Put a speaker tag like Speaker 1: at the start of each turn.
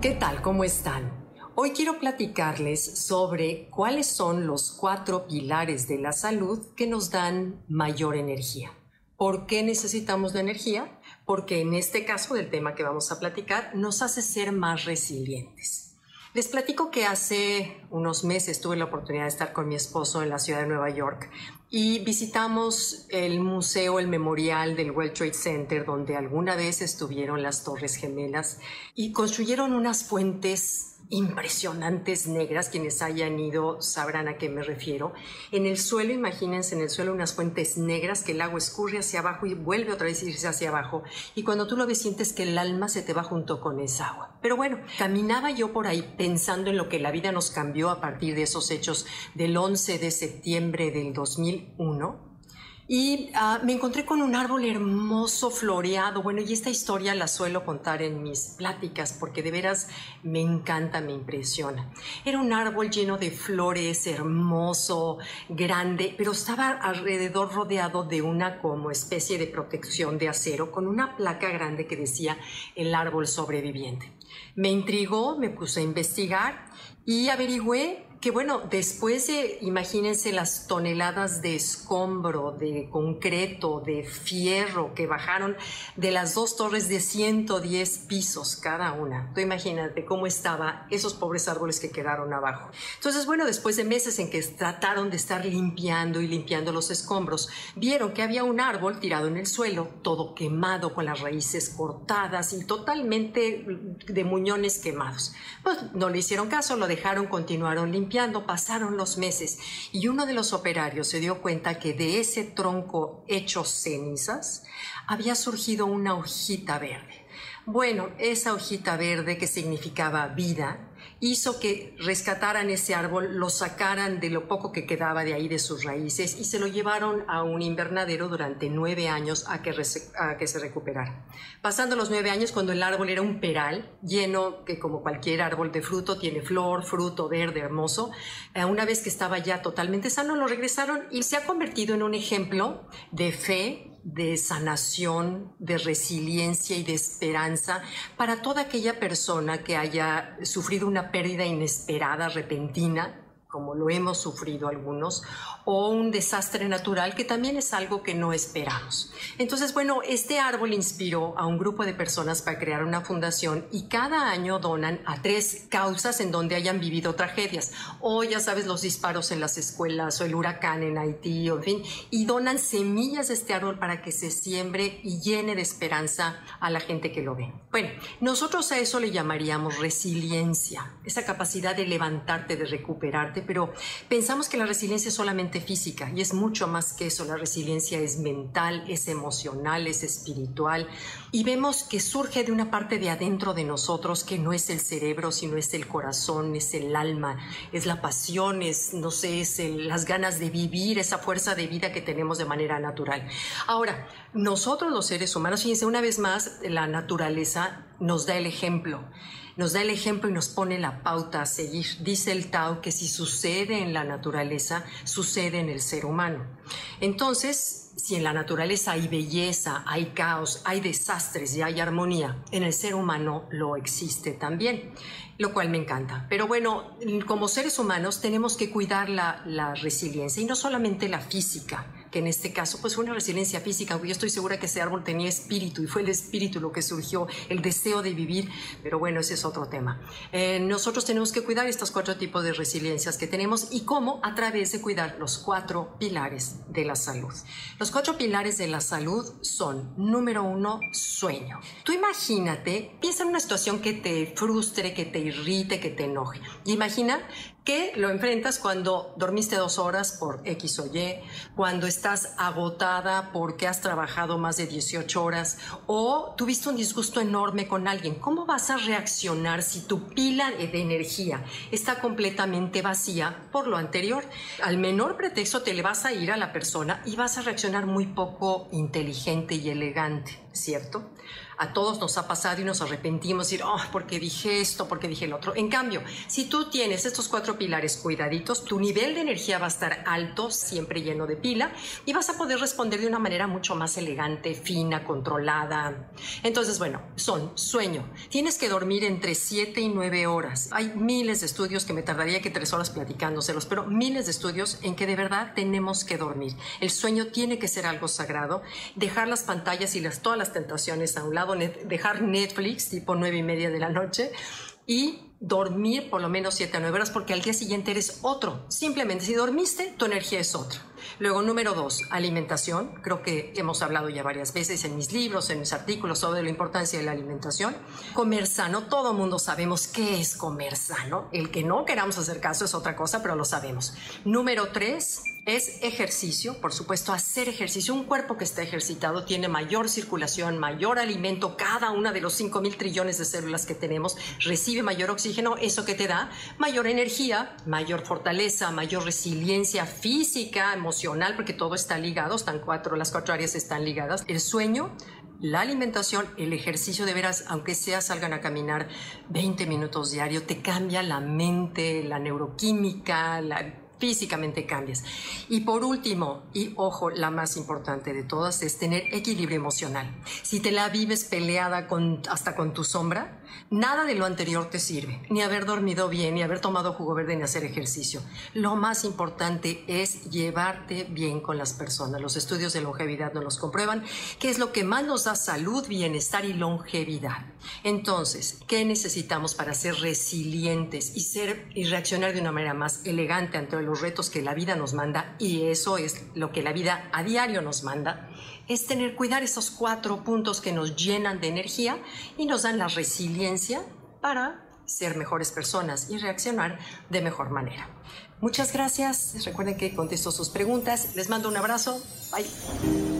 Speaker 1: ¿Qué tal? ¿Cómo están? Hoy quiero platicarles sobre cuáles son los cuatro pilares de la salud que nos dan mayor energía. ¿Por qué necesitamos la energía? Porque en este caso del tema que vamos a platicar nos hace ser más resilientes. Les platico que hace unos meses tuve la oportunidad de estar con mi esposo en la ciudad de Nueva York y visitamos el museo, el memorial del World Trade Center, donde alguna vez estuvieron las Torres Gemelas y construyeron unas fuentes impresionantes negras, quienes hayan ido sabrán a qué me refiero. En el suelo, imagínense en el suelo unas fuentes negras que el agua escurre hacia abajo y vuelve otra vez a irse hacia abajo. Y cuando tú lo ves sientes que el alma se te va junto con esa agua. Pero bueno, caminaba yo por ahí pensando en lo que la vida nos cambió a partir de esos hechos del 11 de septiembre del 2001 y ah, me encontré con un árbol hermoso, floreado. Bueno, y esta historia la suelo contar en mis pláticas porque de veras me encanta, me impresiona. Era un árbol lleno de flores, hermoso, grande, pero estaba alrededor rodeado de una como especie de protección de acero con una placa grande que decía el árbol sobreviviente. Me intrigó, me puse a investigar y averigüé que bueno, después de, imagínense las toneladas de escombro, de concreto, de fierro que bajaron de las dos torres de 110 pisos cada una. Tú imagínate cómo estaban esos pobres árboles que quedaron abajo. Entonces, bueno, después de meses en que trataron de estar limpiando y limpiando los escombros, vieron que había un árbol tirado en el suelo, todo quemado, con las raíces cortadas y totalmente de muñones quemados. Pues no le hicieron caso, lo dejaron, continuaron limpiando pasaron los meses y uno de los operarios se dio cuenta que de ese tronco hecho cenizas había surgido una hojita verde. Bueno, esa hojita verde que significaba vida hizo que rescataran ese árbol, lo sacaran de lo poco que quedaba de ahí de sus raíces y se lo llevaron a un invernadero durante nueve años a que, se recuperara. Pasando los nueve años, cuando el árbol era un peral lleno, que como cualquier árbol de fruto tiene flor, fruto verde, hermoso, eh, una vez que estaba ya totalmente sano, lo regresaron y se ha convertido en un ejemplo de fe de sanación, de resiliencia y de esperanza para toda aquella persona que haya sufrido una pérdida inesperada, repentina, como lo hemos sufrido algunos, o un desastre natural que también es algo que no esperamos. Entonces, bueno, este árbol inspiró a un grupo de personas para crear una fundación y cada año donan a tres causas en donde hayan vivido tragedias, o ya sabes, los disparos en las escuelas, o el huracán en Haití, o en fin, y donan semillas de este árbol para que se siembre y llene de esperanza a la gente que lo ve. Bueno, nosotros a eso le llamaríamos resiliencia, esa capacidad de levantarte, de recuperarte pero pensamos que la resiliencia es solamente física y es mucho más que eso. La resiliencia es mental, es emocional, es espiritual y vemos que surge de una parte de adentro de nosotros que no es el cerebro, sino es el corazón, es el alma, es la pasión, es, no sé, es las ganas de vivir, esa fuerza de vida que tenemos de manera natural. Ahora, nosotros los seres humanos, fíjense, una vez más, la naturaleza nos da el ejemplo nos da el ejemplo y nos pone la pauta a seguir. Dice el Tao que si sucede en la naturaleza, sucede en el ser humano. Entonces, si en la naturaleza hay belleza, hay caos, hay desastres y hay armonía, en el ser humano lo existe también, lo cual me encanta. Pero bueno, como seres humanos tenemos que cuidar la, la resiliencia y no solamente la física, que en este caso pues fue una resiliencia física, yo estoy segura que ese árbol tenía espíritu y fue el espíritu lo que surgió, el deseo de vivir, pero bueno, ese es otro tema. Eh, nosotros tenemos que cuidar estos cuatro tipos de resiliencias que tenemos y cómo a través de cuidar los cuatro pilares de la salud. Los cuatro pilares de la salud son, número uno, sueño. Tú imagínate, piensa en una situación que te frustre, que te irrite, que te enoje. imagina que lo enfrentas cuando dormiste dos horas por X o Y, cuando estás agotada porque has trabajado más de 18 horas o tuviste un disgusto enorme con alguien. ¿Cómo vas a reaccionar si tu pila de energía está completamente vacía por lo anterior? Al menor pretexto te le vas a ir a la persona y vas a reaccionar muy poco inteligente y elegante, ¿cierto? A todos nos ha pasado y nos arrepentimos, decir, oh, porque dije esto, porque dije el otro. En cambio, si tú tienes estos cuatro pilares cuidaditos, tu nivel de energía va a estar alto, siempre lleno de pila, y vas a poder responder de una manera mucho más elegante, fina, controlada. Entonces, bueno, son sueño. Tienes que dormir entre 7 y 9 horas. Hay miles de estudios que me tardaría que tres horas platicándoselos, pero miles de estudios en que de verdad tenemos que dormir. El sueño tiene que ser algo sagrado. Dejar las pantallas y las, todas las tentaciones a un lado, dejar Netflix tipo 9 y media de la noche y dormir por lo menos 7 a 9 horas porque al día siguiente eres otro. Simplemente si dormiste, tu energía es otra. Luego, número dos, alimentación. Creo que hemos hablado ya varias veces en mis libros, en mis artículos sobre la importancia de la alimentación. Comer sano, todo mundo sabemos qué es comer sano. El que no queramos hacer caso es otra cosa, pero lo sabemos. Número tres, es ejercicio, por supuesto, hacer ejercicio. Un cuerpo que está ejercitado tiene mayor circulación, mayor alimento. Cada una de los 5 mil trillones de células que tenemos recibe mayor oxígeno. Eso que te da mayor energía, mayor fortaleza, mayor resiliencia física, porque todo está ligado. Están cuatro, las cuatro áreas están ligadas. El sueño, la alimentación, el ejercicio de veras, aunque sea salgan a caminar 20 minutos diario, te cambia la mente, la neuroquímica, la físicamente cambias. Y por último, y ojo, la más importante de todas es tener equilibrio emocional. Si te la vives peleada con, hasta con tu sombra, nada de lo anterior te sirve, ni haber dormido bien, ni haber tomado jugo verde, ni hacer ejercicio. Lo más importante es llevarte bien con las personas. Los estudios de longevidad nos los comprueban, que es lo que más nos da salud, bienestar y longevidad. Entonces, ¿qué necesitamos para ser resilientes y ser y reaccionar de una manera más elegante ante el los retos que la vida nos manda, y eso es lo que la vida a diario nos manda, es tener, cuidar esos cuatro puntos que nos llenan de energía y nos dan la resiliencia para ser mejores personas y reaccionar de mejor manera. Muchas gracias. Recuerden que contesto sus preguntas. Les mando un abrazo. Bye.